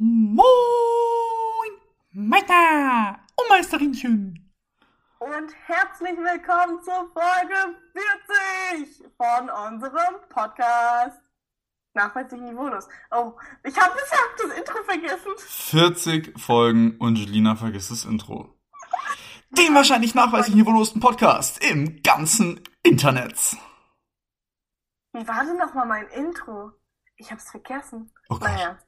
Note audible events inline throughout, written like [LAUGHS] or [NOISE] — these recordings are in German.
Moin, Meister und Meisterinchen. Und herzlich willkommen zur Folge 40 von unserem Podcast. Nachweislich niveaulos. Oh, ich habe bisher das Intro vergessen. 40 Folgen und Jelina vergisst das Intro. Den wahrscheinlich nachweislich niveaulosten Podcast im ganzen Internet. Wie war denn nochmal mein Intro? Ich hab's vergessen. Oh Gott. Naja,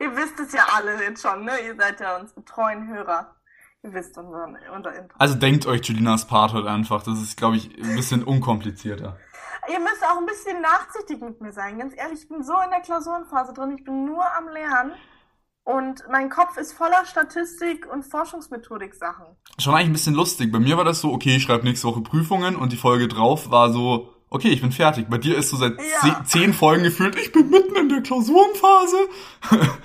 ihr, wisst es ja alle jetzt schon, ne? Ihr seid ja unsere treuen Hörer. Ihr wisst unser, unser Intro. Also denkt euch Jelinas Part heute einfach. Das ist, glaube ich, ein bisschen unkomplizierter. Ihr müsst auch ein bisschen nachsichtig mit mir sein. Ganz ehrlich, ich bin so in der Klausurenphase drin. Ich bin nur am Lernen. Und mein Kopf ist voller Statistik und Forschungsmethodik-Sachen. Schon eigentlich ein bisschen lustig. Bei mir war das so, okay, ich schreibe nächste Woche Prüfungen und die Folge drauf war so, okay, ich bin fertig. Bei dir ist so seit Ja. ze- zehn Folgen gefühlt, ich bin mitten in der Klausurenphase. [LAUGHS]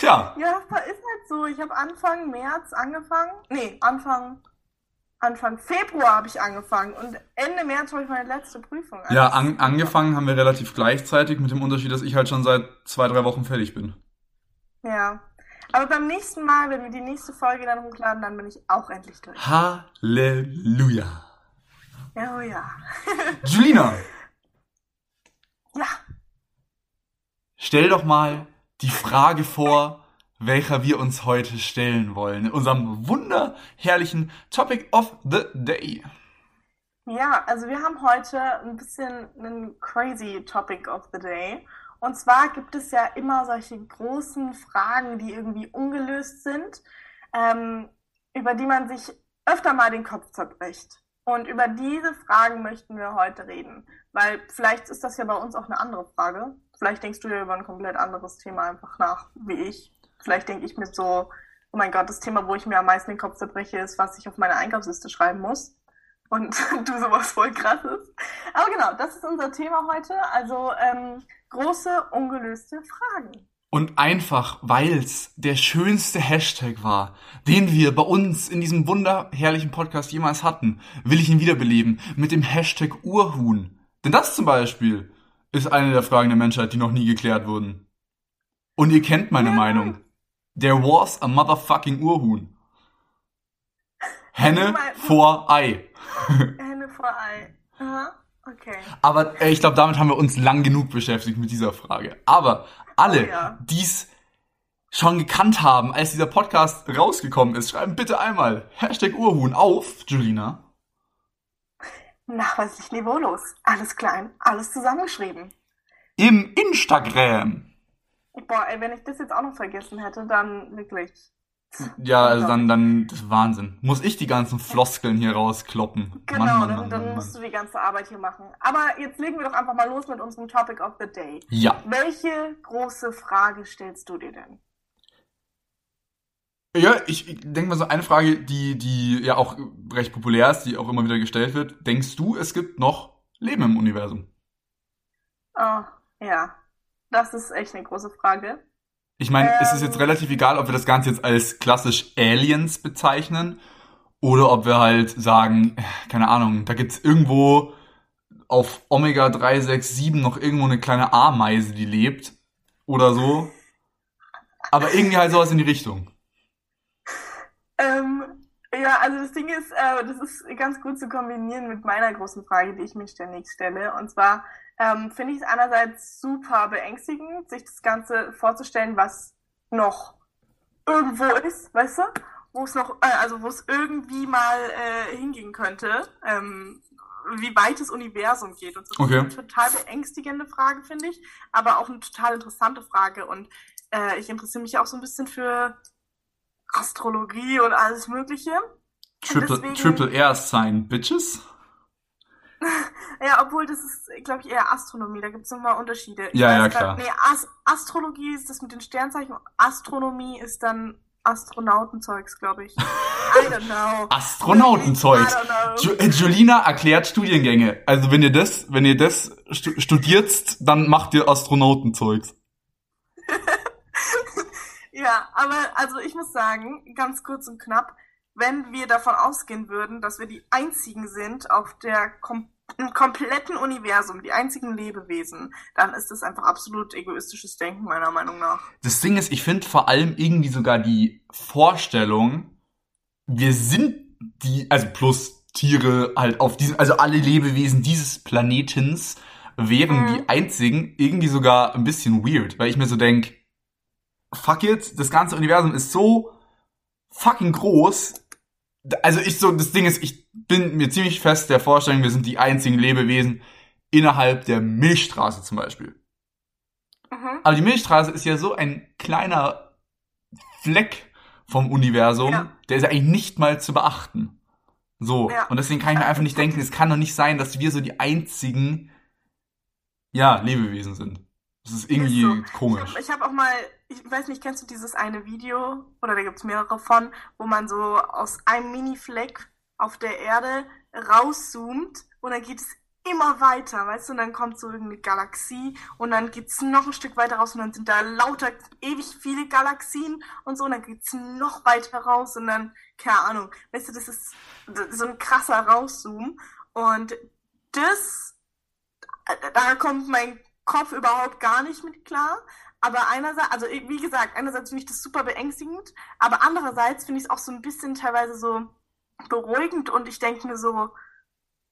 Tja, Ja, das ist halt so. Ich habe Anfang März angefangen. Nee, Anfang, Anfang Februar habe ich angefangen. Und Ende März habe ich meine letzte Prüfung. Also, ja, an, angefangen haben wir relativ gleichzeitig mit dem Unterschied, dass ich halt schon seit zwei, drei Wochen fertig bin. Ja. Aber beim nächsten Mal, wenn wir die nächste Folge dann hochladen, dann bin ich auch endlich durch. Halleluja. Ja, oh ja. [LAUGHS] Julina, Ja. stell doch mal die Frage vor, welcher wir uns heute stellen wollen. In unserem wunderherrlichen Topic of the Day. Ja, also wir haben heute ein bisschen einen crazy Topic of the Day. Und zwar gibt es ja immer solche großen Fragen, die irgendwie ungelöst sind, ähm, über die man sich öfter mal den Kopf zerbricht. Und über diese Fragen möchten wir heute reden. Weil vielleicht ist das ja bei uns auch eine andere Frage. Vielleicht denkst du ja über ein komplett anderes Thema einfach nach, wie ich. Vielleicht denke ich mir so, oh mein Gott, das Thema, wo ich mir am meisten den Kopf zerbreche, ist, was ich auf meine Einkaufsliste schreiben muss und [LAUGHS] du sowas voll krasses. Aber genau, das ist unser Thema heute. Also ähm, große ungelöste Fragen. Und einfach, weil's der schönste Hashtag war, den wir bei uns in diesem wunderherrlichen Podcast jemals hatten, will ich ihn wiederbeleben mit dem Hashtag Urhuhn. Denn das zum Beispiel ist eine der Fragen der Menschheit, die noch nie geklärt wurden. Und ihr kennt meine Ja. Meinung. There was a motherfucking Urhuhn. Henne vor Ei. [LAUGHS] Hände vor Ei. Aha, okay. Aber äh, ich glaube, damit haben wir uns lang genug beschäftigt mit dieser Frage. Aber alle, Oh ja. die's schon gekannt haben, als dieser Podcast rausgekommen ist, schreiben bitte einmal Hashtag Urhuhn auf, Julina. Nachweislich niveaulos. Alles klein, alles zusammengeschrieben. Im Instagram. Boah, ey, wenn ich das jetzt auch noch vergessen hätte, dann wirklich. Ja, also dann, dann, das ist Wahnsinn. Muss ich die ganzen Floskeln hier rauskloppen? Genau, Mann, Mann, dann, Mann, dann musst du die ganze Arbeit hier machen. Aber jetzt legen wir doch einfach mal los mit unserem Topic of the Day. Ja. Welche große Frage stellst du dir denn? Ja, ich, ich denke mal so eine Frage, die, die ja auch recht populär ist, die auch immer wieder gestellt wird. Denkst du, es gibt noch Leben im Universum? Oh, ja. Das ist echt eine große Frage. Ich meine, es ist Ähm. jetzt relativ egal, ob wir das Ganze jetzt als klassisch Aliens bezeichnen oder ob wir halt sagen, äh, keine Ahnung, da gibt's irgendwo auf Omega 367 noch irgendwo eine kleine Ameise, die lebt oder so. Aber irgendwie halt sowas in die Richtung. Ja, also das Ding ist, äh, das ist ganz gut zu kombinieren mit meiner großen Frage, die ich mir ständig stelle. Und zwar ähm, finde ich es einerseits super beängstigend, sich das Ganze vorzustellen, was noch irgendwo ist, weißt du? Wo es noch, äh, also wo es irgendwie mal äh, hingehen könnte, ähm, wie weit das Universum geht. Und so das Okay. ist eine total beängstigende Frage, finde ich, aber auch eine total interessante Frage. Und äh, ich interessiere mich auch so ein bisschen für Astrologie und alles Mögliche. Triple, deswegen- Triple R Sign, Bitches? [LAUGHS] Ja, obwohl das ist, glaube ich, eher Astronomie. Da gibt es nochmal Unterschiede. Ich Ja, ja, grad- klar. Nee, As Astrologie ist das mit den Sternzeichen. Astronomie ist dann Astronautenzeugs, glaube ich. [LAUGHS] I don't know. Ju äh, Julina erklärt Studiengänge. Also wenn ihr das, wenn ihr das stu studiert, dann macht ihr Astronautenzeugs. [LAUGHS] Ja, aber also ich muss sagen, ganz kurz und knapp, wenn wir davon ausgehen würden, dass wir die einzigen sind auf der kom im kompletten Universum die einzigen Lebewesen, dann ist das einfach absolut egoistisches Denken, meiner Meinung nach. Das Ding ist, ich finde vor allem irgendwie sogar die Vorstellung, wir sind die, also plus Tiere halt auf diesem, also alle Lebewesen dieses Planetens wären mhm. die einzigen, irgendwie sogar ein bisschen weird, weil ich mir so denk, fuck it, das ganze Universum ist so fucking groß. Also ich so, das Ding ist, ich bin mir ziemlich fest der Vorstellung, wir sind die einzigen Lebewesen innerhalb der Milchstraße zum Beispiel. Mhm. Aber die Milchstraße ist ja so ein kleiner Fleck vom Universum, ja. der ist ja eigentlich nicht mal zu beachten. So. Ja. Und deswegen kann ich mir einfach nicht denken, es kann doch nicht sein, dass wir so die einzigen, ja, Lebewesen sind. Das ist irgendwie ist so. komisch. Ich habe hab auch mal, ich weiß nicht, kennst du dieses eine Video, oder da gibt's mehrere von, wo man so aus einem Mini-Fleck auf der Erde rauszoomt und dann geht es immer weiter, weißt du, und dann kommt so irgendeine Galaxie und dann geht's noch ein Stück weiter raus und dann sind da lauter ewig viele Galaxien und so und dann geht's noch weiter raus und dann, keine Ahnung, weißt du, das ist so ein krasser Rauszoom und das, da kommt mein Kopf überhaupt gar nicht mit klar, aber einerseits, also wie gesagt, einerseits finde ich das super beängstigend, aber andererseits finde ich es auch so ein bisschen teilweise so beruhigend und ich denke mir so,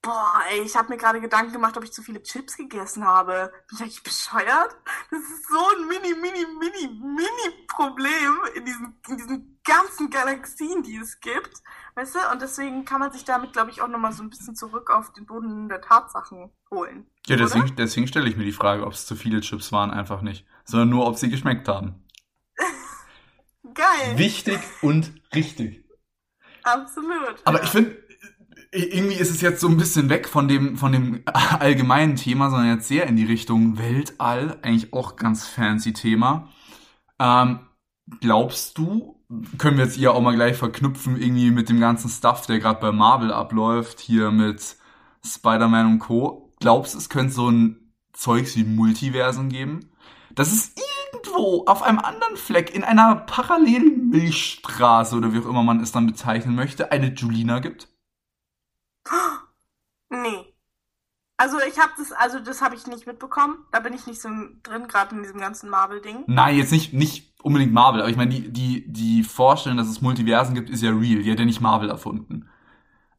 Boah, ey, ich habe mir gerade Gedanken gemacht, ob ich zu viele Chips gegessen habe. Bin ich eigentlich bescheuert? Das ist so ein mini, mini, mini, mini Problem in diesen, in diesen ganzen Galaxien, die es gibt. Weißt du? Und deswegen kann man sich damit, glaube ich, auch nochmal so ein bisschen zurück auf den Boden der Tatsachen holen. Ja, deswegen, deswegen stelle ich mir die Frage, ob es zu viele Chips waren, einfach nicht. Sondern nur, ob sie geschmeckt haben. [LAUGHS] Geil. Wichtig und richtig. Absolut. Aber ja. ich finde, irgendwie ist es jetzt so ein bisschen weg von dem, von dem [LAUGHS] allgemeinen Thema, sondern jetzt sehr in die Richtung Weltall. Eigentlich auch ganz fancy Thema. Ähm, glaubst du, können wir jetzt hier auch mal gleich verknüpfen, irgendwie mit dem ganzen Stuff, der gerade bei Marvel abläuft, hier mit Spider-Man und Co. Glaubst du, es könnte so ein Zeugs wie Multiversum geben? Dass es irgendwo auf einem anderen Fleck in einer parallelen Milchstraße oder wie auch immer man es dann bezeichnen möchte, eine Julina gibt? [GASPS] Nee. Also ich habe das, also das habe ich nicht mitbekommen. Da bin ich nicht so drin, gerade in diesem ganzen Marvel-Ding. Nein, jetzt nicht, nicht unbedingt Marvel, aber ich meine, die, die, die Vorstellung, dass es Multiversen gibt, ist ja real. Die hat ja nicht Marvel erfunden.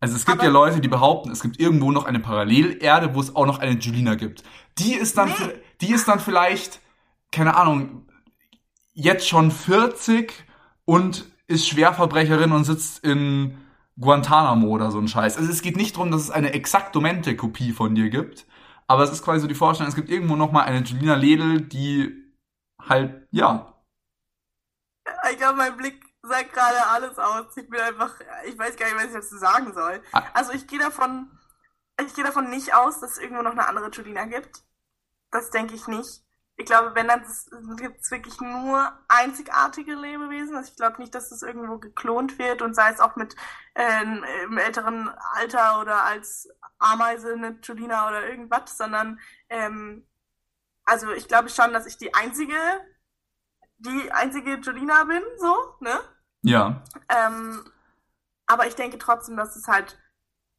Also es gibt aber ja Leute, die behaupten, es gibt irgendwo noch eine Parallelerde, wo es auch noch eine Julina gibt. Die ist dann, nee. die ist dann vielleicht, keine Ahnung, jetzt schon 40 und ist Schwerverbrecherin und sitzt in Guantanamo oder so ein Scheiß. Also es geht nicht darum, dass es eine exaktomente Kopie von dir gibt, aber es ist quasi so die Vorstellung, es gibt irgendwo noch mal eine Julina Ledel, die halt, ja. Ich glaube, mein Blick sagt gerade alles aus. Ich bin einfach, ich weiß gar nicht, was ich dazu sagen soll. Ah. Also ich gehe davon, ich gehe davon nicht aus, dass es irgendwo noch eine andere Julina gibt. Das denke ich nicht. Ich glaube, wenn dann gibt es wirklich nur einzigartige Lebewesen. Also ich glaube nicht, dass das irgendwo geklont wird und sei es auch mit äh, im älteren Alter oder als Ameise, eine Julina oder irgendwas, sondern ähm, also ich glaube schon, dass ich die einzige, die einzige Julina bin, so, ne? Ja. Ähm, aber ich denke trotzdem, dass es halt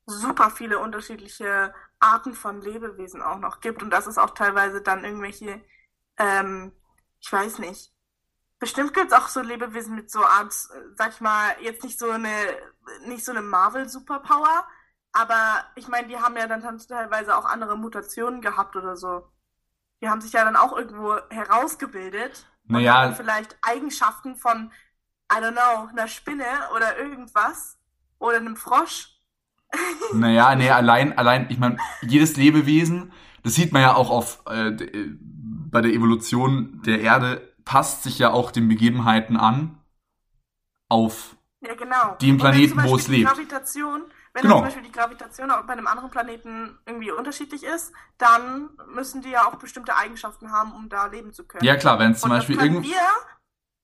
super viele unterschiedliche Arten von Lebewesen auch noch gibt und dass es auch teilweise dann irgendwelche ähm, ich weiß nicht. Bestimmt gibt es auch so Lebewesen mit so Art, sag ich mal, jetzt nicht so eine, nicht so eine Marvel-Superpower, aber ich meine, die haben ja dann teilweise auch andere Mutationen gehabt oder so. Die haben sich ja dann auch irgendwo herausgebildet. Naja. Und vielleicht Eigenschaften von, I don't know, einer Spinne oder irgendwas. Oder einem Frosch. [LAUGHS] Naja, nee, allein, allein, ich meine, jedes Lebewesen, das sieht man ja auch auf äh, bei der Evolution der Erde passt sich ja auch den Begebenheiten an auf ja, genau. den Planeten, wo es lebt. Gravitation, wenn genau. zum Beispiel die Gravitation bei einem anderen Planeten irgendwie unterschiedlich ist, dann müssen die ja auch bestimmte Eigenschaften haben, um da leben zu können. Ja klar, wenn es zum Und Beispiel irgendwie wir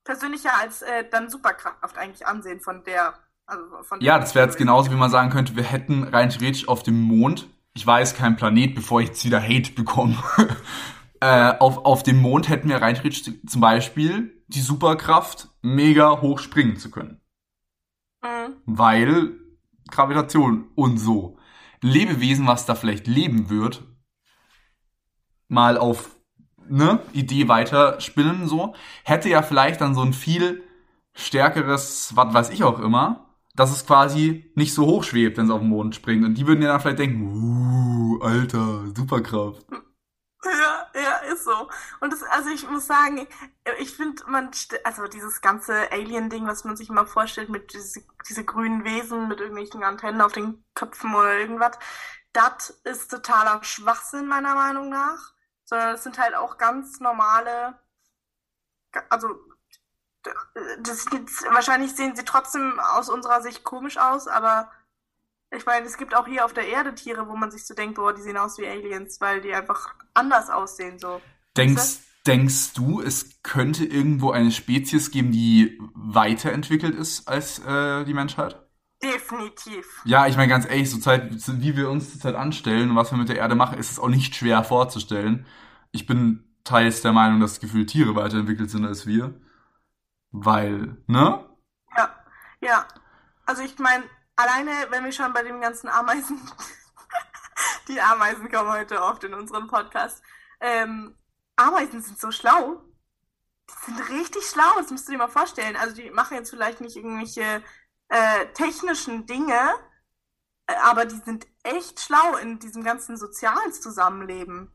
persönlich ja als äh, dann Superkraft eigentlich ansehen von der also von ja, das wäre jetzt genauso, wie man sagen könnte, wir hätten rein theoretisch auf dem Mond, ich weiß kein Planet, bevor ich jetzt wieder Hate bekomme, [LAUGHS] Äh, auf, auf dem Mond hätten wir rein zum Beispiel die Superkraft, mega hoch springen zu können. Mhm. Weil Gravitation und so. Lebewesen, was da vielleicht leben wird, mal auf ne Idee weiterspinnen so, hätte ja vielleicht dann so ein viel stärkeres, was weiß ich auch immer, dass es quasi nicht so hoch schwebt, wenn es auf den Mond springt. Und die würden ja dann vielleicht denken, uh, Alter, Superkraft. Ja, [LAUGHS] ja, ist so. Und das, also ich muss sagen, ich finde, man, also dieses ganze Alien-Ding, was man sich immer vorstellt mit diese, diese grünen Wesen mit irgendwelchen Antennen auf den Köpfen oder irgendwas, das ist totaler Schwachsinn meiner Meinung nach. Sondern es sind halt auch ganz normale, also das, wahrscheinlich sehen sie trotzdem aus unserer Sicht komisch aus, aber ich meine, es gibt auch hier auf der Erde Tiere, wo man sich so denkt, boah, die sehen aus wie Aliens, weil die einfach anders aussehen, so. Denkst, denkst du, es könnte irgendwo eine Spezies geben, die weiterentwickelt ist als äh, die Menschheit? Definitiv. Ja, ich meine ganz ehrlich, so Zeit, wie wir uns zurzeit anstellen und was wir mit der Erde machen, ist es auch nicht schwer vorzustellen. Ich bin teils der Meinung, dass gefühlt Tiere weiterentwickelt sind als wir. Weil, ne? Ja, ja. Also ich meine, alleine, wenn wir schon bei dem ganzen Ameisen, [LAUGHS] die Ameisen kommen heute oft in unseren Podcast, ähm, Ameisen sind so schlau. Die sind richtig schlau, das musst du dir mal vorstellen. Also die machen jetzt vielleicht nicht irgendwelche äh, technischen Dinge, äh, aber die sind echt schlau in diesem ganzen sozialen Zusammenleben.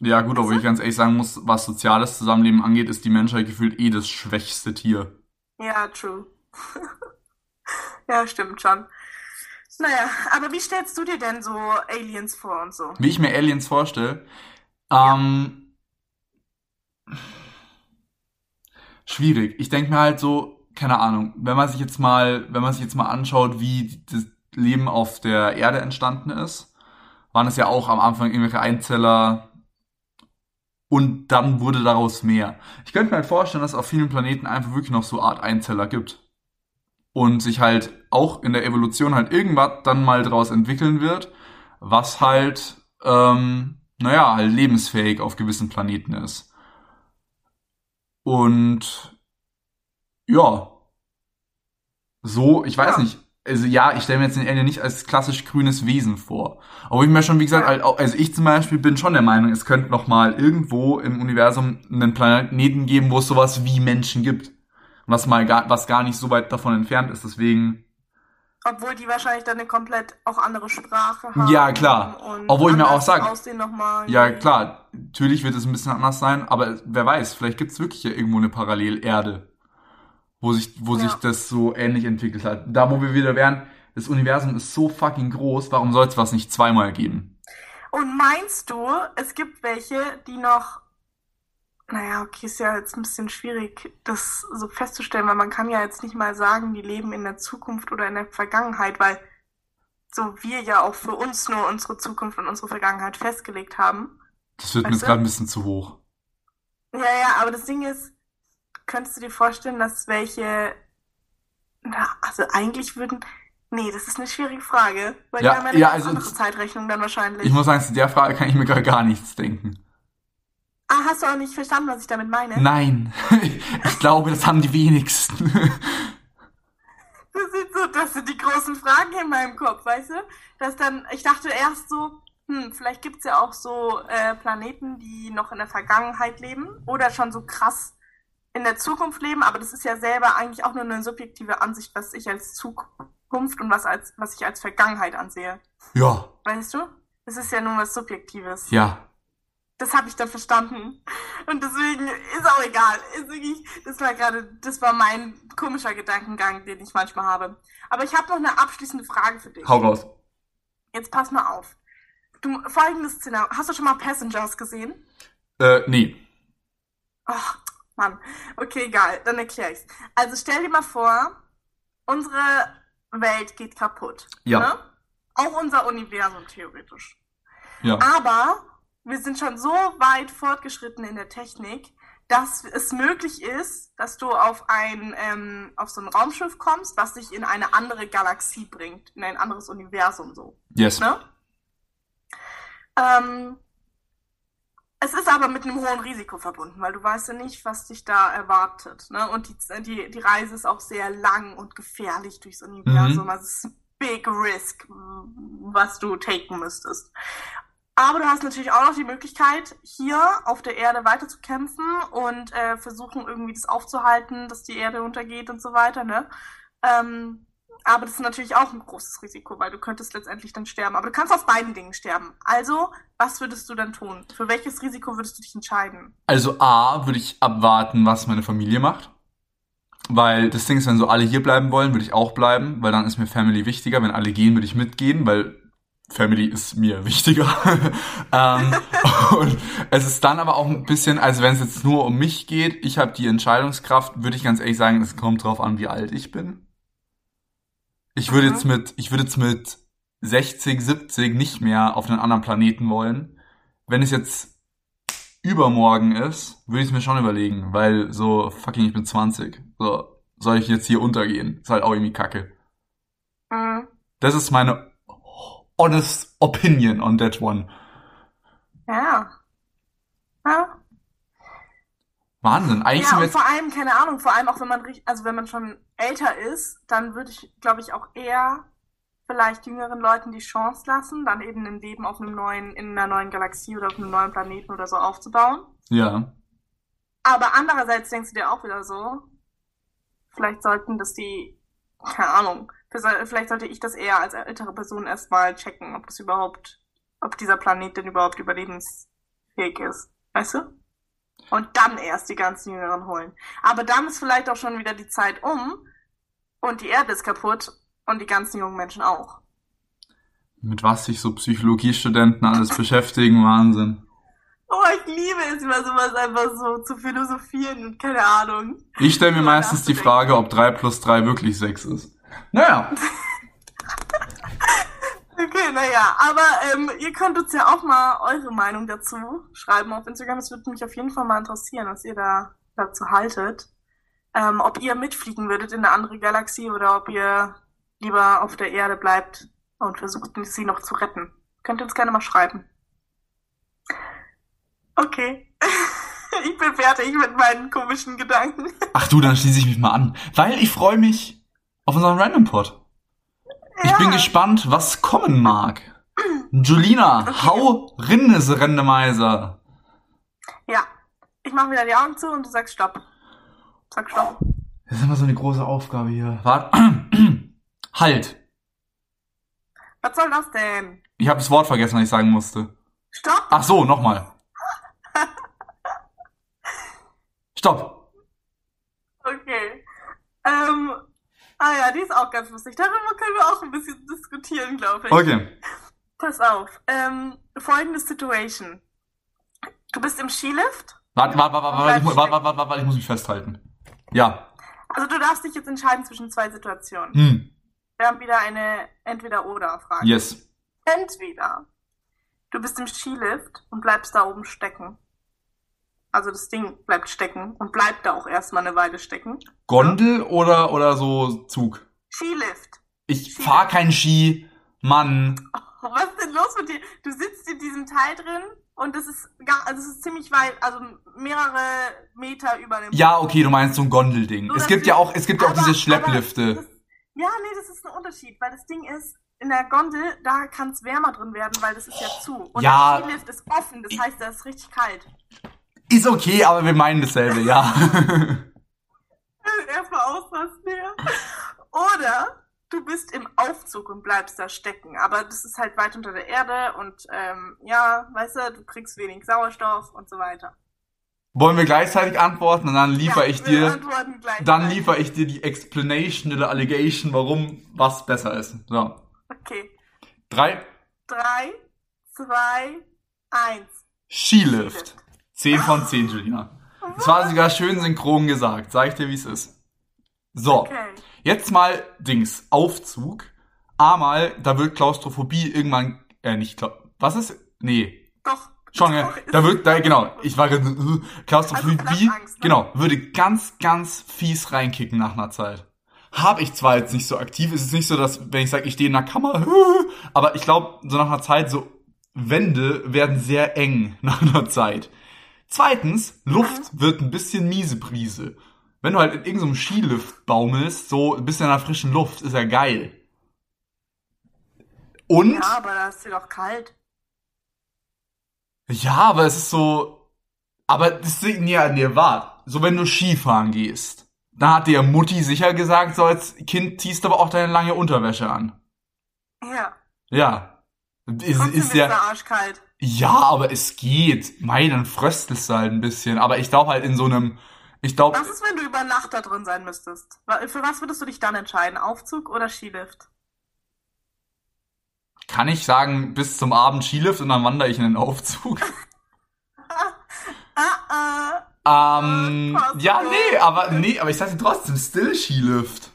Ja, gut, obwohl ich ganz ehrlich sagen muss, was soziales Zusammenleben angeht, ist die Menschheit gefühlt eh das schwächste Tier. Ja, true. [LAUGHS] [LAUGHS] ja, stimmt schon. Naja, aber wie stellst du dir denn so Aliens vor und so? Wie ich mir Aliens vorstelle? Ähm, schwierig. Ich denke mir halt so, keine Ahnung, wenn man sich jetzt mal, wenn man sich jetzt mal anschaut, wie das Leben auf der Erde entstanden ist, waren es ja auch am Anfang irgendwelche Einzeller und dann wurde daraus mehr. Ich könnte mir halt vorstellen, dass es auf vielen Planeten einfach wirklich noch so Art Einzeller gibt und sich halt auch in der Evolution halt irgendwas dann mal draus entwickeln wird, was halt, ähm, naja, halt lebensfähig auf gewissen Planeten ist. Und ja, so, ich weiß ja. nicht, also ja, ich stelle mir jetzt den Alien nicht als klassisch grünes Wesen vor. Aber ich mir schon, wie gesagt, also ich zum Beispiel bin schon der Meinung, es könnte noch mal irgendwo im Universum einen Planeten geben, wo es sowas wie Menschen gibt. Was mal gar, was gar nicht so weit davon entfernt ist. Deswegen. Obwohl die wahrscheinlich dann eine komplett auch andere Sprache haben. Ja, klar. Obwohl ich mir auch sage. Ja, klar. Natürlich wird es ein bisschen anders sein, aber wer weiß, vielleicht gibt es wirklich ja irgendwo eine Parallelerde wo sich, wo ja. sich das so ähnlich entwickelt hat. Da, wo wir wieder wären, das Universum ist so fucking groß, warum soll es was nicht zweimal geben? Und meinst du, es gibt welche, die noch, naja, okay, ist ja jetzt ein bisschen schwierig, das so festzustellen, weil man kann ja jetzt nicht mal sagen, die leben in der Zukunft oder in der Vergangenheit, weil so wir ja auch für uns nur unsere Zukunft und unsere Vergangenheit festgelegt haben. Das wird mir jetzt gerade ein bisschen zu hoch. Ja, ja, aber das Ding ist, könntest du dir vorstellen, dass welche, na, also eigentlich würden, nee, das ist eine schwierige Frage, weil ja, die haben ja eine ja, also, andere Zeitrechnung dann wahrscheinlich. Ich muss sagen, zu der Frage kann ich mir gerade gar nichts denken. Ah, hast du auch nicht verstanden, was ich damit meine? Nein, [LAUGHS] ich glaube, das haben die wenigsten. Das sind so, das sind die großen Fragen in meinem Kopf, weißt du? Dass dann, ich dachte erst so, hm, vielleicht gibt's ja auch so äh, Planeten, die noch in der Vergangenheit leben oder schon so krass in der Zukunft leben, aber das ist ja selber eigentlich auch nur eine subjektive Ansicht, was ich als Zukunft und was als was ich als Vergangenheit ansehe. Ja. Weißt du? Das ist ja nur was Subjektives. Ja. Das habe ich dann verstanden. Und deswegen ist auch egal. Ist wirklich, das war gerade, das war mein komischer Gedankengang, den ich manchmal habe. Aber ich habe noch eine abschließende Frage für dich. Hau raus. Jetzt pass mal auf. Du, folgendes Szenario. Hast du schon mal Passengers gesehen? Äh, nee. Ach, Mann. Okay, egal, dann erkläre ich's. Also stell dir mal vor, unsere Welt geht kaputt. Ja. Ne? Auch unser Universum theoretisch. Ja. Aber wir sind schon so weit fortgeschritten in der Technik, dass es möglich ist, dass du auf ein ähm, auf so ein Raumschiff kommst, was dich in eine andere Galaxie bringt, in ein anderes Universum so. Yes. Ne? Ähm, es ist aber mit einem hohen Risiko verbunden, weil du weißt ja nicht, was dich da erwartet. Ne? Und die, die, die Reise ist auch sehr lang und gefährlich durchs Universum. Mhm. Also es ist big risk, was du taken müsstest. Aber du hast natürlich auch noch die Möglichkeit, hier auf der Erde weiter zu kämpfen und äh, versuchen irgendwie das aufzuhalten, dass die Erde untergeht und so weiter, ne? Ähm, aber das ist natürlich auch ein großes Risiko, weil du könntest letztendlich dann sterben. Aber du kannst auf beiden Dingen sterben. Also, was würdest du dann tun? Für welches Risiko würdest du dich entscheiden? Also A, würde ich abwarten, was meine Familie macht. Weil das Ding ist, wenn so alle hier bleiben wollen, würde ich auch bleiben, weil dann ist mir Family wichtiger. Wenn alle gehen, würde ich mitgehen, weil Family ist mir wichtiger. [LAUGHS] ähm, und es ist dann aber auch ein bisschen, also wenn es jetzt nur um mich geht, ich habe die Entscheidungskraft, würde ich ganz ehrlich sagen, es kommt drauf an, wie alt ich bin. Ich würde jetzt mit, ich würde jetzt mit 60, 70 nicht mehr auf einen anderen Planeten wollen. Wenn es jetzt übermorgen ist, würde ich es mir schon überlegen, weil so fucking ich bin 20. So, soll ich jetzt hier untergehen? Ist halt auch irgendwie kacke. Mhm. Das ist meine honest opinion on that one. Ja. Ja. Wahnsinn. Eigentlich Ja, und vor allem, keine Ahnung, vor allem auch wenn man also wenn man schon älter ist, dann würde ich, glaube ich, auch eher vielleicht jüngeren Leuten die Chance lassen, dann eben ein Leben auf einem neuen, in einer neuen Galaxie oder auf einem neuen Planeten oder so aufzubauen. ja. Aber andererseits denkst du dir auch wieder so, vielleicht sollten das die, keine Ahnung, vielleicht sollte ich das eher als ältere Person erstmal checken, ob das überhaupt, ob dieser Planet denn überhaupt überlebensfähig ist. Weißt du? Und dann erst die ganzen Jüngeren holen. Aber dann ist vielleicht auch schon wieder die Zeit um und die Erde ist kaputt und die ganzen jungen Menschen auch. Mit was sich so Psychologiestudenten alles [LAUGHS] beschäftigen, Wahnsinn. Oh, ich liebe es, über sowas einfach so zu philosophieren und keine Ahnung. Ich stelle mir meistens die. Frage, ob 3 plus 3 wirklich 6 ist. Naja. Okay, naja, aber ähm, ihr könnt uns ja auch mal eure Meinung dazu schreiben auf Instagram. Es würde mich auf jeden Fall mal interessieren, was ihr da dazu haltet. Ähm, ob ihr mitfliegen würdet in eine andere Galaxie oder ob ihr lieber auf der Erde bleibt und versucht, sie noch zu retten. Könnt ihr uns gerne mal schreiben. Okay. [LAUGHS] ich bin fertig mit meinen komischen Gedanken. Ach du, dann schließe ich mich mal an. Weil ich freue mich auf unseren Random Pod. Ich Ja. bin gespannt, was kommen mag. Julina, hau Rindes Rendemeiser. Ja. Ich mache wieder die Augen zu und du sagst Stopp. Sag Stopp. Das ist immer so eine große Aufgabe hier. Warte. [CLEARS THROAT] Halt. Was soll das denn? Ich habe das Wort vergessen, was ich sagen musste. Stopp! Ach so, nochmal. [LAUGHS] Stopp. Okay. Ähm, ah ja, die ist auch ganz lustig. Darüber können wir auch ein bisschen diskutieren, glaube ich. Okay. Pass auf. Ähm, folgende Situation. Du bist im Skilift. Warte, warte, warte, warte, ich, warte, warte, warte, warte, ich muss mich festhalten. Ja. Also du darfst dich jetzt entscheiden zwischen zwei Situationen. Hm. Wir haben wieder eine Entweder-Oder-Frage. Yes. Entweder du bist im Skilift und bleibst da oben stecken. Also das Ding bleibt stecken und bleibt da auch erstmal eine Weile stecken. Gondel oder, oder so Zug? Skilift. Ich fahr kein Ski, Mann. Oh, was ist denn los mit dir? Du sitzt in diesem Teil drin und das ist gar, also es ist ziemlich weit, also mehrere Meter über dem. Ja, okay, du meinst so ein Gondelding. So, Es gibt ja auch, es gibt ja auch aber- diese aber Schlepplifte. das- ja, nee, das ist ein Unterschied, weil das Ding ist, in der Gondel, da kann es wärmer drin werden, weil das ist ja zu. Und Ja. der Skilift ist offen, das heißt, da ist richtig kalt. Ist okay, aber wir meinen dasselbe, ja. [LAUGHS] Erstmal ausrasten, ja. Oder du bist im Aufzug und bleibst da stecken, aber das ist halt weit unter der Erde und ähm, ja, weißt du, du kriegst wenig Sauerstoff und so weiter. Wollen wir gleichzeitig antworten und dann liefere Ja, ich dir, dann liefere ich dir die Explanation oder Allegation, warum was besser ist. So. Okay. Drei. Drei, zwei, eins. Skilift. 10 von 10, Julina. Das war sogar schön synchron gesagt. Sag ich dir, wie es ist. So. Okay. Jetzt mal Dings. Aufzug. A mal, da wird Klaustrophobie irgendwann, äh, nicht, was ist? Nee. Doch. Schon, ja. Da wird, da, genau. Ich war gerade, äh, Klaustrophobie, Also ne? genau, würde ganz, ganz fies reinkicken nach einer Zeit. Hab ich zwar jetzt nicht so aktiv, es ist nicht so, dass, wenn ich sage, ich stehe in der Kammer, [LAUGHS] aber ich glaube, so nach einer Zeit, so Wände werden sehr eng [LAUGHS] nach einer Zeit. Zweitens, Luft wird ein bisschen miese Prise. Wenn du halt in irgendeinem Skilift baumelst, so ein bisschen in der frischen Luft, ist ja geil. Und, Ja, aber da ist dir doch kalt. ja, aber es ist so, aber das Ding, nee, nee, wart. So, wenn du Skifahren gehst, dann hat dir Mutti sicher gesagt, so als Kind ziehst du aber auch deine lange Unterwäsche an. Ja. Ja. Ist, Trotzdem ist ist ja, der Arsch kalt. Ja, aber es geht. Mei, dann fröstelst du halt ein bisschen. Aber ich glaube halt in so einem, ich glaube, Was ist, wenn du über Nacht da drin sein müsstest? Für was würdest du dich dann entscheiden? Aufzug oder Skilift? kann ich sagen, bis zum Abend Skilift und dann wandere ich in den Aufzug. [LAUGHS] Ah, ah. Ähm, Äh, ja, nee, aber nee, aber ich sag dir trotzdem, still Skilift.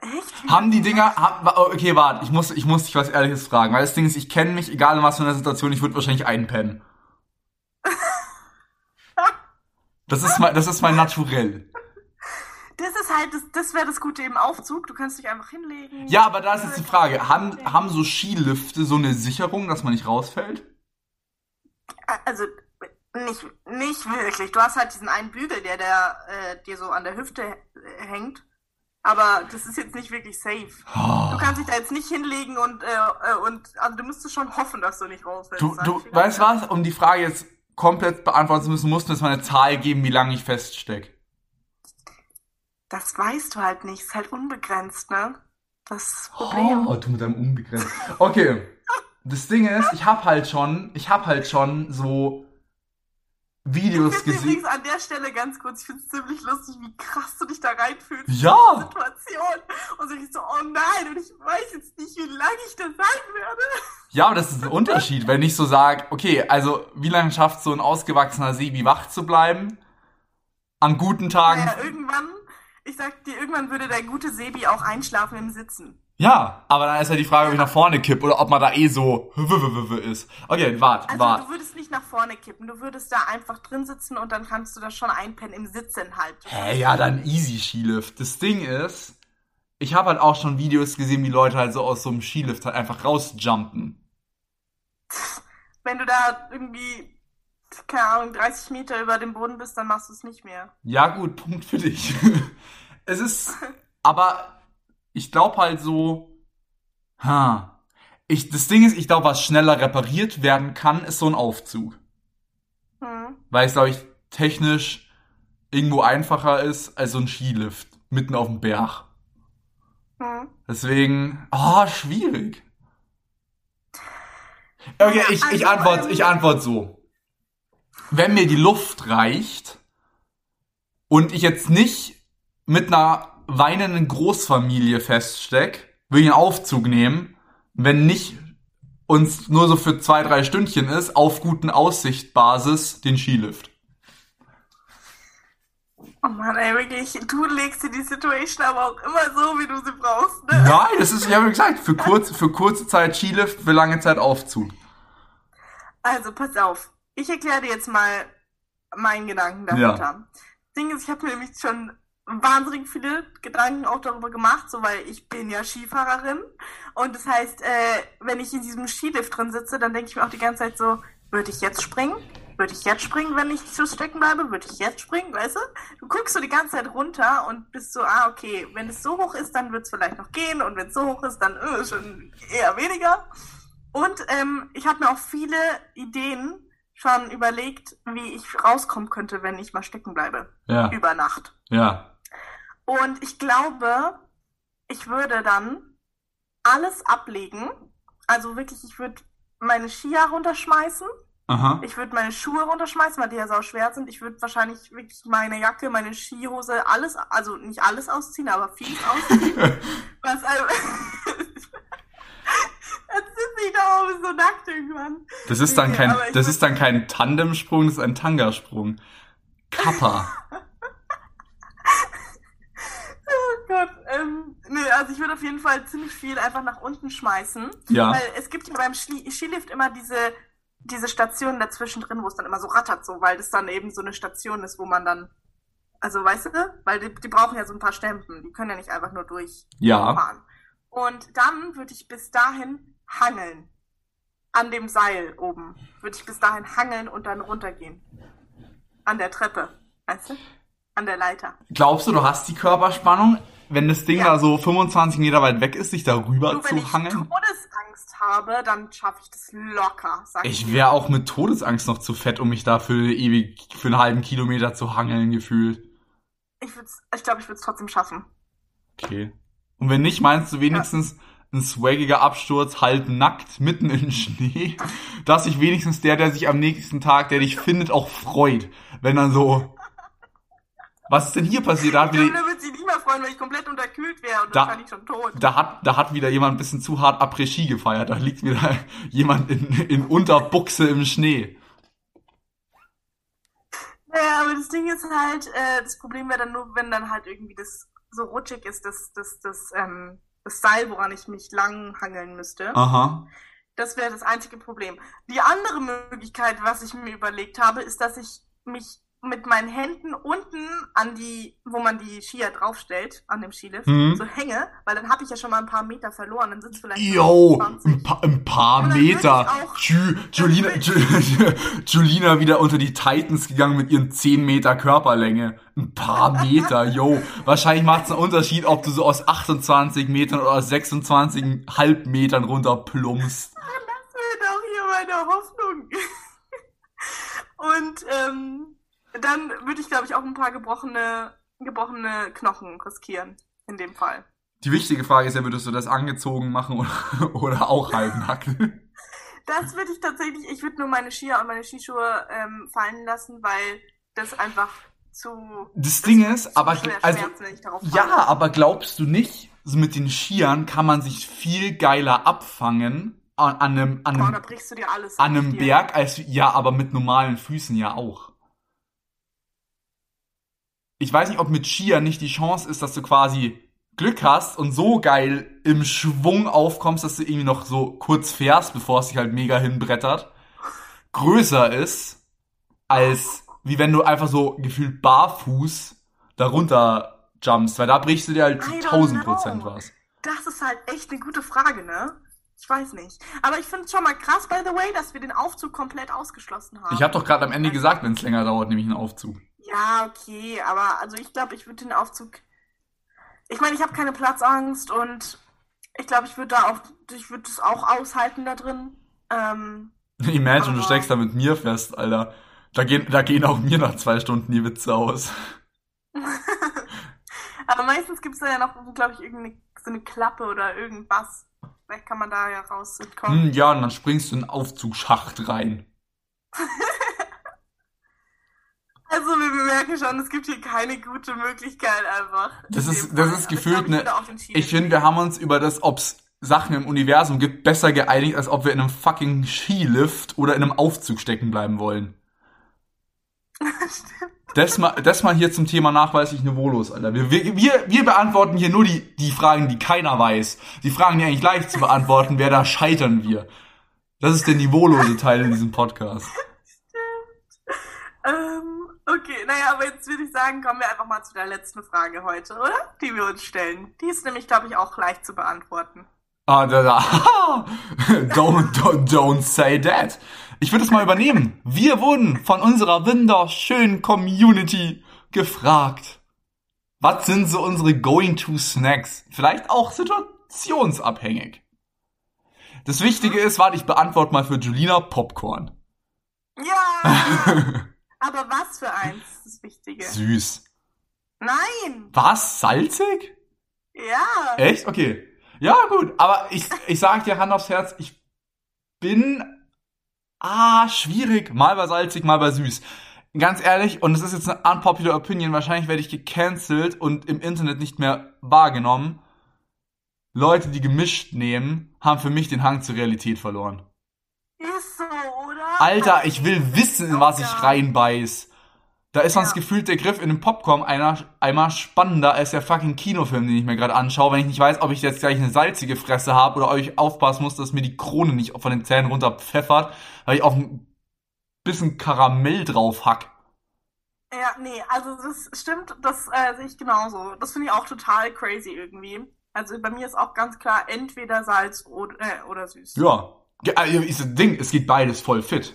Echt? Haben die Dinger, haben, wa- okay, warte, ich muss, ich muss dich was Ehrliches fragen, weil das Ding ist, ich kenne mich, egal in was für einer Situation, ich würde wahrscheinlich einpennen. [LAUGHS] Das ist mein, das ist mein Naturell. Das ist halt, das, das wäre das Gute im Aufzug. Du kannst dich einfach hinlegen. Ja, aber da ist jetzt die Frage, haben, haben so Skilifte so eine Sicherung, dass man nicht rausfällt? Also, nicht, nicht wirklich. Du hast halt diesen einen Bügel, der, der äh, dir so an der Hüfte hängt. Aber das ist jetzt nicht wirklich safe. Oh. Du kannst dich da jetzt nicht hinlegen und, äh, äh, und also du müsstest schon hoffen, dass du nicht rausfällst. Du, du weißt was, um die Frage jetzt komplett beantworten zu müssen, musst du jetzt mal eine Zahl geben, wie lange ich feststeck. Das weißt du halt nicht. Ist halt unbegrenzt, ne? Das das Problem. Oh, du mit deinem unbegrenzt. Okay. [LAUGHS] Das Ding ist, ich hab halt schon, ich hab halt schon so Videos Ich finde gesehen. übrigens an der Stelle ganz kurz, ich finde es ziemlich lustig, wie krass du dich da reinfühlst. in Ja. die Situation. Und so ich so, oh nein, und ich weiß jetzt nicht, wie lange ich da sein werde. Ja, aber das ist ein Unterschied, wenn ich so sag, okay, also wie lange schafft so ein ausgewachsener Sebi wach zu bleiben? An guten Tagen. Naja, irgendwann, ich sag dir, irgendwann würde der gute Sebi auch einschlafen im Sitzen. Ja, aber dann ist ja die Frage, ob ich nach vorne kipp oder ob man da eh so ist. Okay, wart, Also wart. du würdest nicht nach vorne kippen, du würdest da einfach drin sitzen und dann kannst du da schon einpennen im Sitzen halt. Hä, ja, dann easy Skilift. Das Ding ist, ich habe halt auch schon Videos gesehen, wie Leute halt so aus so einem Skilift halt einfach rausjumpen. Wenn du da irgendwie, keine Ahnung, 30 Meter über dem Boden bist, dann machst du es nicht mehr. Ja, gut, Punkt für dich. [LAUGHS] es ist, aber ich glaube halt so, ha, ich, das Ding ist, ich glaube, was schneller repariert werden kann, ist so ein Aufzug. Hm. Weil es, glaube ich, technisch irgendwo einfacher ist als so ein Skilift mitten auf dem Berg. Hm. Deswegen, ah, schwierig. Okay, ich, ich Also, antworte, ähm, ich antworte so. Wenn mir die Luft reicht und ich jetzt nicht mit einer weinenden Großfamilie feststeck, will ich einen Aufzug nehmen, wenn nicht uns nur so für zwei, drei Stündchen ist, auf guten Aussichtbasis den Skilift. Oh Mann, ey, wirklich, du legst dir die Situation aber auch immer so, wie du sie brauchst, ne? Nein, das ist, ich habe gesagt, für, kurz, für kurze Zeit Skilift, für lange Zeit Aufzug. Also, pass auf. Ich erkläre dir jetzt mal meinen Gedanken dahinter. Das Ding ist, ich habe mir nämlich schon wahnsinnig viele Gedanken auch darüber gemacht, so weil ich bin ja Skifahrerin. Und das heißt, äh, wenn ich in diesem Skilift drin sitze, dann denke ich mir auch die ganze Zeit so, würde ich jetzt springen? Würde ich jetzt springen, wenn ich so stecken bleibe? Würde ich jetzt springen, weißt du? Du guckst so die ganze Zeit runter und bist so, ah, okay, wenn es so hoch ist, dann wird es vielleicht noch gehen und wenn es so hoch ist, dann äh, schon eher weniger. Und ähm, ich habe mir auch viele Ideen schon überlegt, wie ich rauskommen könnte, wenn ich mal stecken bleibe. Ja, Über Nacht. ja. Und ich glaube, ich würde dann alles ablegen. Also wirklich, ich würde meine Skier runterschmeißen. Aha. Ich würde meine Schuhe runterschmeißen, weil die ja sau schwer sind. Ich würde wahrscheinlich wirklich meine Jacke, meine Skihose, alles, also nicht alles ausziehen, aber vieles [LAUGHS] ausziehen. Was also, [LAUGHS] Da oben so nackt irgendwann. Das ist dann kein, das ist dann kein Tandemsprung, das ist ein Tangasprung. Kappa. [LAUGHS] Oh Gott, ähm, nee, also ich würde auf jeden Fall ziemlich viel einfach nach unten schmeißen. Ja. Weil es gibt ja beim Skili Skilift immer diese, diese Stationen dazwischen drin, wo es dann immer so rattert, so, weil das dann eben so eine Station ist, wo man dann, also weißt du, weil die, die brauchen ja so ein paar Stempen, die können ja nicht einfach nur durchfahren. Ja. Und dann würde ich bis dahin hangeln. An dem Seil oben. Würde ich bis dahin hangeln und dann runtergehen. An der Treppe. Weißt du? An der Leiter. Glaubst du, du hast die Körperspannung? wenn das Ding Ja. da so 25 Meter weit weg ist, sich darüber Nur wenn zu ich hangeln? Todesangst habe, dann schaffe ich das locker, sag ich. Wäre auch mit Todesangst noch zu fett, um mich da für ewig, für einen halben Kilometer zu hangeln gefühlt. Ich, würd's- ich glaube, ich würde es trotzdem schaffen. Okay. Und wenn nicht, meinst du wenigstens ein swaggiger Absturz, halb nackt, mitten im Schnee, dass sich wenigstens der, der sich am nächsten Tag, der dich findet, auch freut. Wenn dann so, was ist denn hier passiert? Da hat Ich glaube, der würde sich nicht mehr freuen, weil ich komplett unterkühlt wäre und Da- wahrscheinlich schon tot. da hat, da hat wieder jemand ein bisschen zu hart Après-Ski gefeiert. Da liegt wieder jemand in, in Unterbuchse im Schnee. Naja, aber das Ding ist halt, äh, das Problem wäre dann nur, wenn dann halt irgendwie das so rutschig ist, das, das, das, ähm, das Seil, woran ich mich lang hangeln müsste. Aha. Das wäre das einzige Problem. Die andere Möglichkeit, was ich mir überlegt habe, ist, dass ich mich mit meinen Händen unten an die, wo man die Skier draufstellt, an dem Skilift, Mhm. so hänge, weil dann habe ich ja schon mal ein paar Meter verloren, dann sind es vielleicht Yo, 20. ein, pa ein paar Meter. Ju Julina, [LAUGHS] Julina wieder unter die Titans gegangen mit ihren 10 Meter Körperlänge. Ein paar [LAUGHS] Meter, yo. Wahrscheinlich macht es einen Unterschied, ob du so aus 28 Metern oder aus 26 Halbmetern runter plumpst. Das wäre doch hier meine Hoffnung. [LAUGHS] Und ähm, dann würde ich, glaube ich, auch ein paar gebrochene, gebrochene Knochen riskieren, in dem Fall. Die wichtige Frage ist ja, würdest du das angezogen machen oder, [LAUGHS] oder auch halbnackt? Das würde ich tatsächlich, ich würde nur meine Skier und meine Skischuhe ähm, fallen lassen, weil das einfach zu. Das Ding ist, aber, also, schmerzt, wenn ich darauf Ja, aber glaubst du nicht, so mit den Skiern kann man sich viel geiler abfangen an, an einem, an Boah, einem, da brichst du dir alles an einem. Berg, als, ja, aber mit normalen Füßen ja auch. Ich weiß nicht, ob mit Skiern nicht die Chance ist, dass du quasi Glück hast und so geil im Schwung aufkommst, dass du irgendwie noch so kurz fährst, bevor es dich halt mega hinbrettert, größer ist, als wie wenn du einfach so gefühlt barfuß darunter jumpst, weil da brichst du dir halt don't 1000 Prozent was. Das ist halt echt eine gute Frage, ne? Ich weiß nicht. Aber ich finde es schon mal krass, by the way, dass wir den Aufzug komplett ausgeschlossen haben. Ich habe doch gerade am Ende gesagt, wenn es länger dauert, nehme ich einen Aufzug. Ja, okay, aber also ich glaube, ich würde den Aufzug. Ich meine, ich habe keine Platzangst und ich glaube, ich würde da auch, ich würde es auch aushalten da drin. Ähm, [LAUGHS] Imagine, du steckst da mit mir fest, Alter. Da gehen, da gehen auch mir nach zwei Stunden die Witze aus. [LAUGHS] [LAUGHS] aber meistens gibt es da ja noch, glaube ich, irgendeine so eine Klappe oder irgendwas. Vielleicht kann man da ja raus entkommen. Hm, ja, und dann springst du in den Aufzugsschacht rein. Also wir bemerken schon, es gibt hier keine gute Möglichkeit einfach. Das ist- das ist gefühlt eine- Ich finde, wir haben uns über das, ob's Sachen im Universum gibt, besser geeinigt, als ob wir in einem fucking Skilift oder in einem Aufzug stecken bleiben wollen. [LAUGHS] Stimmt. Das mal, das mal hier zum Thema nachweislich niveaulos, Alter. Wir, wir, wir, beantworten hier nur die, die Fragen, die keiner weiß. Die Fragen, die eigentlich leicht zu beantworten wäre, da scheitern wir. Das ist der niveaulose Teil in diesem Podcast. [LAUGHS] Ähm, okay, naja, aber jetzt würde ich sagen, kommen wir einfach mal zu der letzten Frage heute, oder? Die wir uns stellen. Die ist nämlich, glaube ich, auch leicht zu beantworten. Ah, da, da. [LAUGHS] don't, don't, don't say that. Ich würde es mal übernehmen. Wir wurden von unserer wunderschönen Community gefragt. Was sind so unsere Going-to-Snacks? Vielleicht auch situationsabhängig. Das Wichtige ist, warte, ich beantworte mal für Julina Popcorn. Ja! [LAUGHS] aber was für eins ist das Wichtige? Süß. Nein! Was? Salzig? Ja! Echt? Okay. Ja, gut. Aber ich, ich sag dir Hand aufs Herz, ich bin, ah, schwierig. Mal bei salzig, mal bei süß. Ganz ehrlich, und es ist jetzt eine unpopular Opinion, wahrscheinlich werde ich gecancelt und im Internet nicht mehr wahrgenommen. Leute, die gemischt nehmen, haben für mich den Hang zur Realität verloren. Ist so, oder? Alter, ich will wissen, was ich reinbeiß. Da ist sonst Ja. gefühlt der Griff in den Popcorn einer, einmal spannender als der fucking Kinofilm, den ich mir gerade anschaue, wenn ich nicht weiß, ob ich jetzt gleich eine salzige Fresse habe oder ob ich aufpassen muss, dass mir die Krone nicht von den Zähnen runter pfeffert, weil ich auf ein bisschen Karamell drauf hack. Ja, nee, also das stimmt, das äh, sehe ich genauso. Das finde ich auch total crazy irgendwie. Also bei mir ist auch ganz klar entweder Salz oder, äh, oder süß. Ja. Also Ist das Ding, es geht beides voll fit,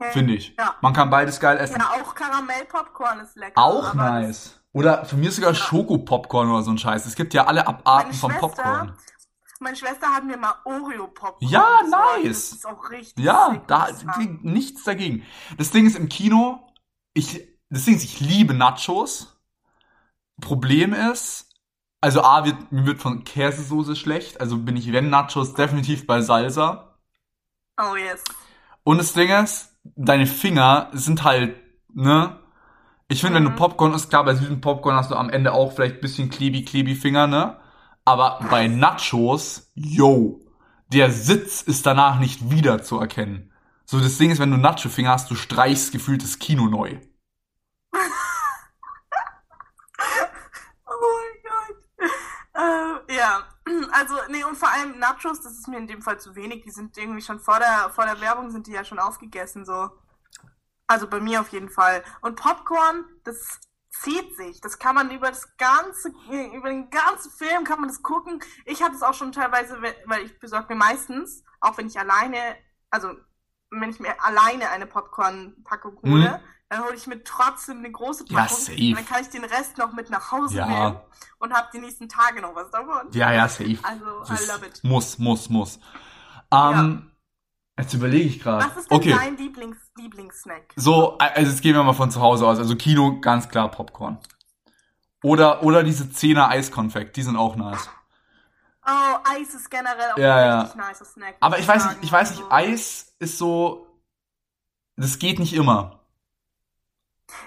Ja. finde ich. Ja. Man kann beides geil essen. Ja, auch Karamell-Popcorn ist lecker. Auch nice. Oder von mir sogar Schokopopcorn oder so ein Scheiß. Es gibt ja alle Abarten von Popcorn. Meine Schwester hat mir mal Oreo-Popcorn Ja, nice. Das ist auch richtig Ja, da nichts dagegen. Das Ding ist im Kino, ich, das Ding ist, ich liebe Nachos. Problem ist, also A, wird, mir wird von Käsesoße schlecht, also bin ich, wenn Nachos, definitiv bei Salsa. Oh yes. Und das Ding ist, deine Finger sind halt, ne? Ich finde, wenn du Mhm. Popcorn isst, klar, bei süßen Popcorn hast du am Ende auch vielleicht ein bisschen klebi, klebi Finger, ne? Aber bei Nachos, yo, der Sitz ist danach nicht wieder zu erkennen. So, das Ding ist, wenn du Nacho-Finger hast, du streichst gefühlt das Kino neu. Oh mein Gott. Äh, ja, [CLEARS THROAT] also, nee, und vor allem Nachos, das ist mir in dem Fall zu wenig. Die sind irgendwie schon vor der, vor der Werbung sind die ja schon aufgegessen, so. Also bei mir auf jeden Fall. Und Popcorn, das zieht sich. Das kann man über das ganze, über den ganzen Film kann man das gucken. Ich habe es auch schon teilweise, weil ich besorge mir meistens, auch wenn ich alleine, also wenn ich mir alleine eine Popcorn-Packung hole, Mhm. Dann hole ich mir trotzdem eine große Ja, Packung. safe. Und dann kann ich den Rest noch mit nach Hause Ja. nehmen und habe die nächsten Tage noch was davon. Ja, ja, safe. Also, Das I love it. Muss, muss, muss. Ähm, jetzt überlege ich gerade. Was ist denn Okay, dein Lieblings Lieblingssnack? so, also jetzt gehen wir mal von zu Hause aus. Also Kino, ganz klar Popcorn. Oder, oder diese Zehner Eiskonfekt, die sind auch nice. Oh, Eis ist generell auch Ja, ein ja. richtig nicer Snack. Aber ich weiß nicht, ich weiß nicht, Also, Eis ist so, das geht nicht immer.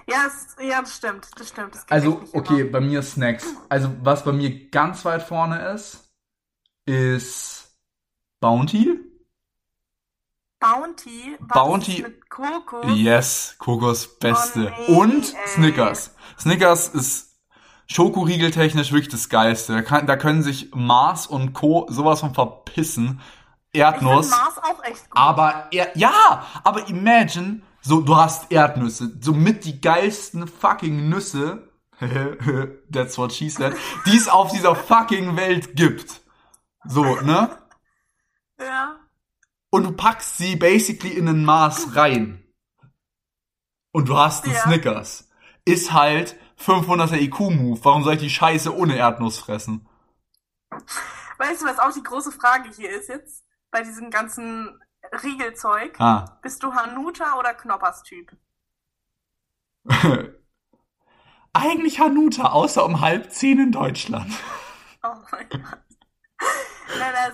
Ja, es, ja, das stimmt, das stimmt. Das Also, okay, immer. bei mir Snacks. Also, was bei mir ganz weit vorne ist, ist Bounty. Bounty, was Bounty- mit Kokos. Yes, Kokos Beste. Oh nee, Und ey. Snickers. Snickers ist Schokoriegeltechnisch wirklich das Geilste. Da, kann, da können sich Mars und Co. sowas von verpissen. Ich Erdnuss. finde Mars auch echt gut. Aber er, ja, aber imagine, so du hast Erdnüsse, so mit die geilsten fucking Nüsse, [LAUGHS] that's what she said, die es auf dieser fucking Welt gibt. So, ne? Ja. Und du packst sie basically in ein Maß rein. Und du hast einen Ja. Snickers. Ist halt 500er IQ-Move. Warum soll ich die Scheiße ohne Erdnuss fressen? Weißt du, was auch die große Frage hier ist jetzt? Bei diesem ganzen Riegelzeug. Ah. Bist du Hanuta oder Knoppers-Typ? [LAUGHS] Eigentlich Hanuta, außer um halb zehn in Deutschland. [LAUGHS] Oh mein Gott.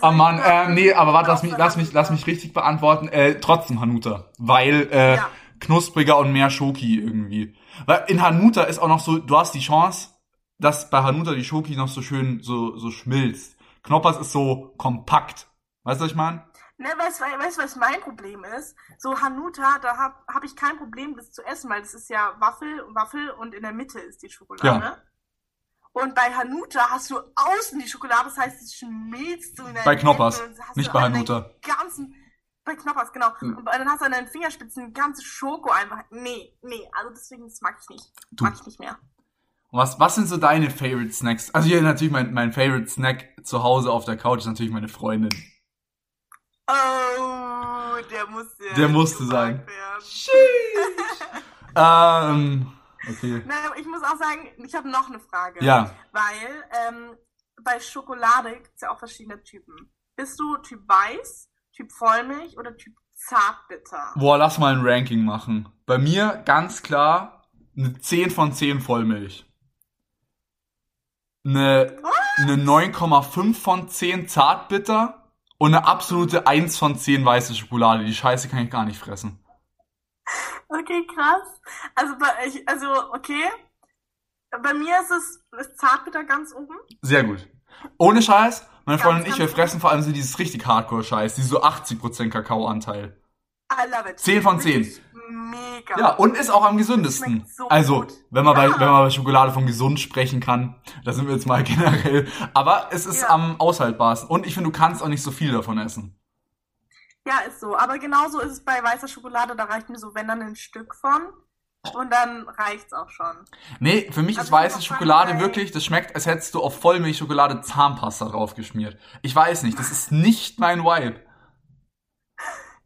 Oh Mann, äh, nee, aber warte, lass mich, lass mich, lass mich richtig beantworten. Äh, trotzdem Hanuta. Weil, äh, Ja. knuspriger und mehr Schoki irgendwie. Weil in Hanuta ist auch noch so, du hast die Chance, dass bei Hanuta die Schoki noch so schön so, so schmilzt. Knoppers ist so kompakt. Weißt du, was ich meine? Ne, weißt du, weißt, was mein Problem ist? So Hanuta, da hab, hab ich kein Problem, das zu essen, weil das ist ja Waffel, Waffel und in der Mitte ist die Schokolade. Ja. Und bei Hanuta hast du außen die Schokolade, das heißt, es schmilzt so in deinen Bei Knoppers, nicht bei Hanuta. Ganzen, bei Knoppers, genau. Hm. Und dann hast du an deinen Fingerspitzen ganze Schoko einfach. Nee, nee, also deswegen, das mag ich nicht. Du. Mag ich nicht mehr. Und was, was sind so deine Favorite Snacks? Also hier natürlich mein, mein Favorite Snack zu Hause auf der Couch ist natürlich meine Freundin. Oh, der musste. Der musste sein. [LAUGHS] Ähm, okay. Na, ich muss auch sagen, ich habe noch eine Frage. Ja. Weil ähm, bei Schokolade gibt es ja auch verschiedene Typen. Bist du Typ Weiß, Typ Vollmilch oder Typ Zartbitter? Boah, lass mal ein Ranking machen. Bei mir ganz klar eine 10 von 10 Vollmilch. Eine, eine 9,5 von 10 Zartbitter und eine absolute 1 von 10 weiße Schokolade. Die Scheiße kann ich gar nicht fressen. Okay, krass. Also, bei, ich, also okay. Bei mir ist es ist Zartbitter ganz oben. Sehr gut. Ohne Scheiß, meine Freundin und ich, wir fressen vor allem so dieses richtig Hardcore-Scheiß, dieses so 80% Kakaoanteil. I love it. 10 von 10. Wirklich Mega. Ja, und ist auch am gesündesten. So also, gut. wenn man, bei, Ja. wenn man bei Schokolade von gesund sprechen kann, da sind wir jetzt mal [LAUGHS] generell. Aber es ist Ja. am aushaltbarsten. Und ich finde, du kannst auch nicht so viel davon essen. Ja, ist so. Aber genauso ist es bei weißer Schokolade. Da reicht mir so, wenn dann ein Stück von. Und dann reicht's auch schon. Nee, für mich ist Also weiße muss auch Schokolade sagen, wirklich, das schmeckt, als hättest du auf Vollmilchschokolade Zahnpasta draufgeschmiert. Ich weiß nicht, das ist nicht mein Vibe.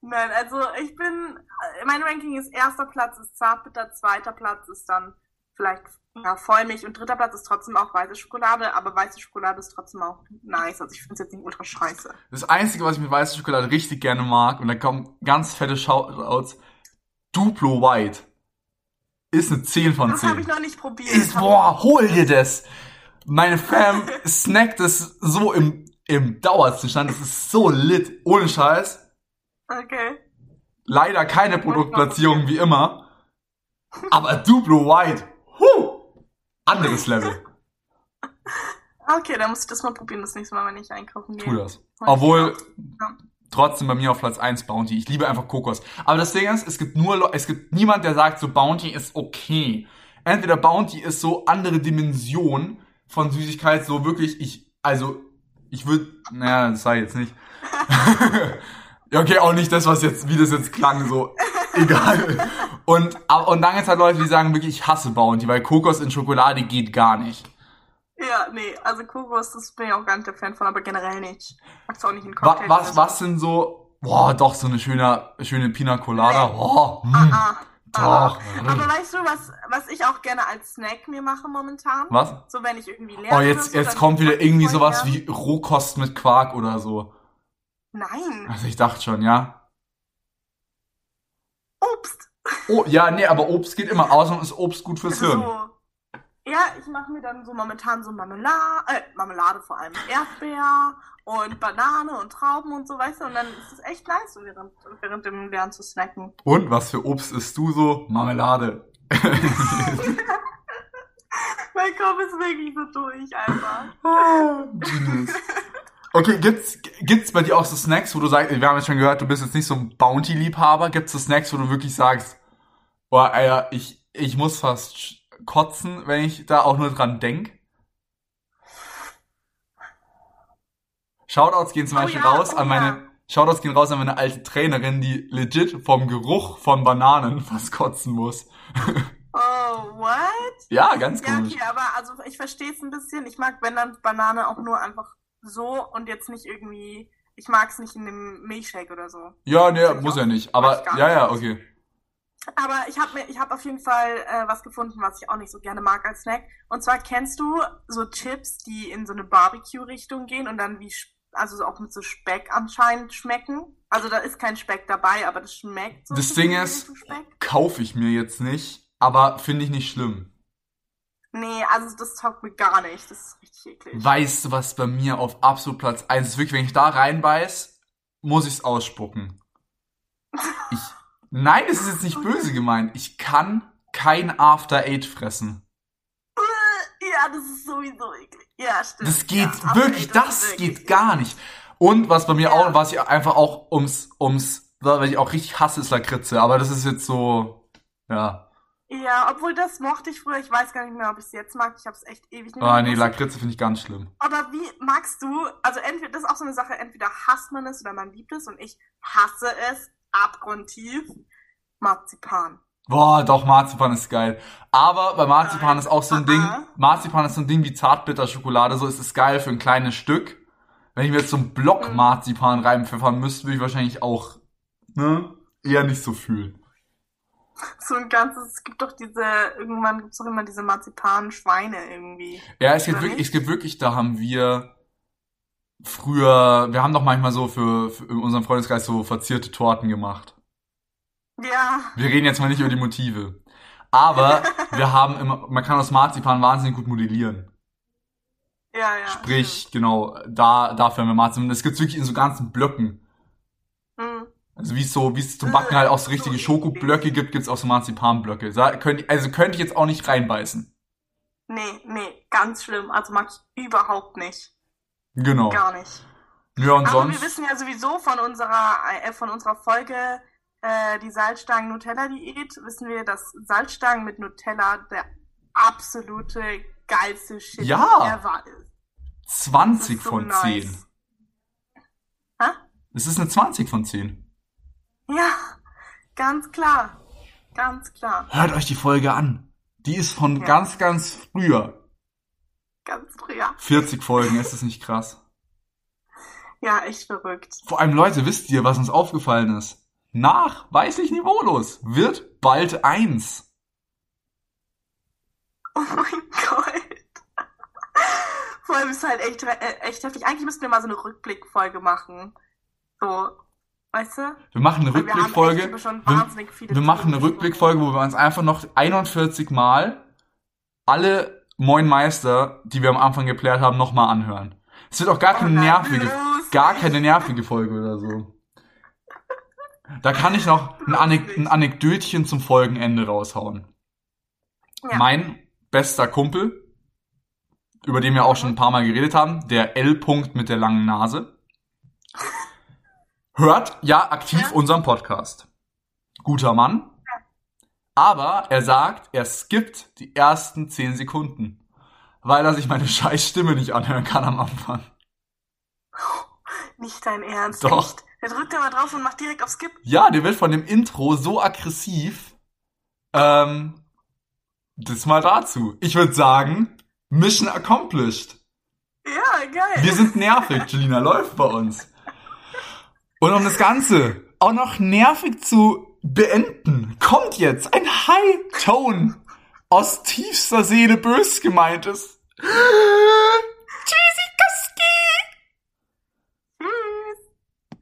Nein, also ich bin, mein Ranking ist erster Platz ist Zartbitter, zweiter Platz ist dann vielleicht Ja, Vollmilch und dritter Platz ist trotzdem auch weiße Schokolade, aber weiße Schokolade ist trotzdem auch nice. Also ich finde es jetzt nicht ultra scheiße. Das Einzige, was ich mit weißer Schokolade richtig gerne mag, und da kommen ganz fette Shoutouts, Duplo White. Ist eine 10 von Das 10. habe ich noch nicht probiert. ist, boah, hol dir das. Meine Fam [LAUGHS] snackt es so im, im Dauerzustand. Das ist so lit. Ohne Scheiß. Okay. Leider keine Produktplatzierung wie immer. Aber Duplo White. Huh, anderes Level. [LAUGHS] Okay, dann muss ich das mal probieren, das nächste Mal, wenn ich einkaufen gehe. Tu das. Und Obwohl, Ja. trotzdem bei mir auf Platz 1 Bounty. Ich liebe einfach Kokos. Aber das Ding ist, es gibt nur, Leu- es gibt niemand, der sagt, so Bounty ist okay. Entweder Bounty ist so andere Dimension von Süßigkeit, so wirklich, ich, also, ich würde, naja, das sei jetzt nicht. [LAUGHS] [LAUGHS] ja, okay, auch nicht das, was jetzt, wie das jetzt klang, so, egal. Und, und dann gibt's halt Leute, die sagen wirklich, ich hasse Bounty, weil Kokos in Schokolade geht gar nicht. Ja, nee, also Kokos, das bin ich auch gar nicht der Fan von, aber generell nicht. Magst du auch nicht in Wa Cocktails. was, so. was sind so, boah, doch, so eine schöne, schöne Pina Colada, Nee. oh, mm. Ah, Doch. Aber weißt du, was, was ich auch gerne als Snack mir mache momentan? Was? So, wenn ich irgendwie lerne. Oh, jetzt, so, jetzt kommt wieder irgendwie sowas wie Rohkost mit Quark oder so. Nein, Also ich dachte schon, ja. Obst. Oh, ja, nee, aber Obst geht immer. Außerdem ist Obst gut fürs Hirn. So. Ja, ich mache mir dann so momentan so Marmelade, äh, Marmelade vor allem, Erdbeer und Banane und Trauben und so, weißt du, und dann ist es echt nice, so während, während dem Lernen zu snacken. Und was für Obst isst du so? Marmelade. [LAUGHS] Mein Kopf ist wirklich so durch einfach. Genius. [LAUGHS] Okay, gibt's, gibt's bei dir auch so Snacks, wo du sagst, wir haben jetzt schon gehört, du bist jetzt nicht so ein Bounty-Liebhaber. Gibt's so Snacks, wo du wirklich sagst, boah, Alter, ich, ich muss fast kotzen, wenn ich da auch nur dran denk? Shoutouts gehen zum Oh Beispiel ja, raus oh an meine, ja. Shoutouts gehen raus an meine alte Trainerin, die legit vom Geruch von Bananen [LAUGHS] fast kotzen muss. Oh, what? Ja, ganz Ja, komisch. okay, aber also ich verstehe es ein bisschen. Ich mag, wenn dann Banane auch nur einfach so und jetzt nicht irgendwie, ich mag es nicht in dem Milchshake oder so. Ja, nee, muss ja nicht. Aber, ja, ja, okay. Aber ich habe mir, ich habe auf jeden Fall äh, was gefunden, was ich auch nicht so gerne mag als Snack. Und zwar kennst du so Chips, die in so eine Barbecue-Richtung gehen und dann wie, also so auch mit so Speck anscheinend schmecken. Also da ist kein Speck dabei, aber das schmeckt so. Das Ding ist-. Kaufe ich mir jetzt nicht, aber finde ich nicht schlimm. Nee, also das taugt mir gar nicht. Das ist richtig eklig. Weißt du, was bei mir auf absolut Platz 1 ist? Wirklich, wenn ich da reinbeiß, muss ich's ausspucken. [LAUGHS] Ich, nein, es ist jetzt nicht böse gemeint. Ich kann kein After Eight fressen. Ja, das ist sowieso eklig. Ja, stimmt. Das geht ja, wirklich, das, ist wirklich geht gar nicht. Und was bei mir Ja. auch, was ich einfach auch ums, ums, was ich auch richtig hasse, ist Lakritze. Aber das ist jetzt so, ja. Ja, obwohl das mochte ich früher. Ich weiß gar nicht mehr, ob ich es jetzt mag. Ich habe es echt ewig nicht Ah, nee. Lakritze finde ich ganz schlimm. Aber wie magst du, also entweder, das ist auch so eine Sache, entweder hasst man es oder man liebt es und ich hasse es abgrundtief. Marzipan. Boah, doch, Marzipan ist geil. Aber bei Marzipan ist auch so ein Ding. Marzipan ist so ein Ding wie Zartbitterschokolade, so ist es geil für ein kleines Stück. Wenn ich mir jetzt so einen Block Mhm. Marzipan reinpfeffern müsste, würde ich wahrscheinlich auch, ne, eher nicht so fühlen. [LAUGHS] So ein ganzes, es gibt doch diese, irgendwann gibt es doch immer diese Marzipan-Schweine irgendwie. Ja, es gibt wirklich, es gibt wirklich, da haben wir früher, wir haben doch manchmal so für, für in unserem Freundeskreis so verzierte Torten gemacht. Ja, Wir reden jetzt mal nicht über die Motive. Aber [LAUGHS] wir haben immer, man kann aus Marzipan wahnsinnig gut modellieren. ja, ja. Sprich, genau, da, dafür haben wir Marzipan. Das gibt's wirklich in so ganzen Blöcken. Also wie es so, wie es zum Backen halt auch so richtige Schokoblöcke gibt, gibt's auch so Marzipanblöcke. Da könnt, also könnte ich jetzt auch nicht reinbeißen. Nee, nee, ganz schlimm. Also mag ich überhaupt nicht. Genau. Gar nicht. Ja, und Aber wir sonst. wissen ja sowieso von unserer, äh, von unserer Folge, äh, die Salzstangen-Nutella-Diät, wissen wir, dass Salzstangen mit Nutella der absolute geilste Shit Ja. ever ist. 20 Das ist so von nice. 10. Hä? Es ist eine 20 von 10. Ja, ganz klar. Ganz klar. Hört euch die Folge an. Die ist von Ja. ganz, ganz früher. Ganz früher. 40 Folgen, ist das nicht krass? Ja, echt verrückt. Vor allem, Leute, wisst ihr, was uns aufgefallen ist? Nachweislich niveaulos wird bald eins. Oh mein Gott. Vor allem ist halt echt, äh, echt heftig. Eigentlich müssten wir mal so eine Rückblickfolge machen. So, weißt du? Wir machen eine Rückblickfolge. Wir, wir machen eine Rückblickfolge, wo wir uns einfach noch 41 Mal alle Moin Meister, die wir am Anfang geklärt haben, nochmal anhören. Es wird auch gar Oh keine nervige, gar keine nervige Folge oder so. Da kann ich noch ein, Anek ein Anekdötchen zum Folgenende raushauen. Ja. Mein bester Kumpel, über den wir auch schon ein paar Mal geredet haben, der L-Punkt mit der langen Nase, hört ja aktiv Ja. unseren Podcast. Guter Mann. Aber er sagt, er skippt die ersten 10 Sekunden, weil er sich meine [LAUGHS] scheiß Stimme nicht anhören kann am Anfang. Nicht dein Ernst. Doch. Echt? Der drückt mal drauf und macht direkt auf Skip. Ja, der wird von dem Intro so aggressiv. Ähm, das mal dazu. Ich würde sagen, Mission accomplished. Ja, geil. Wir sind nervig, Jelina läuft bei uns. Und um das Ganze auch noch nervig zu beenden, kommt jetzt ein High-Tone aus tiefster Seele bös gemeintes.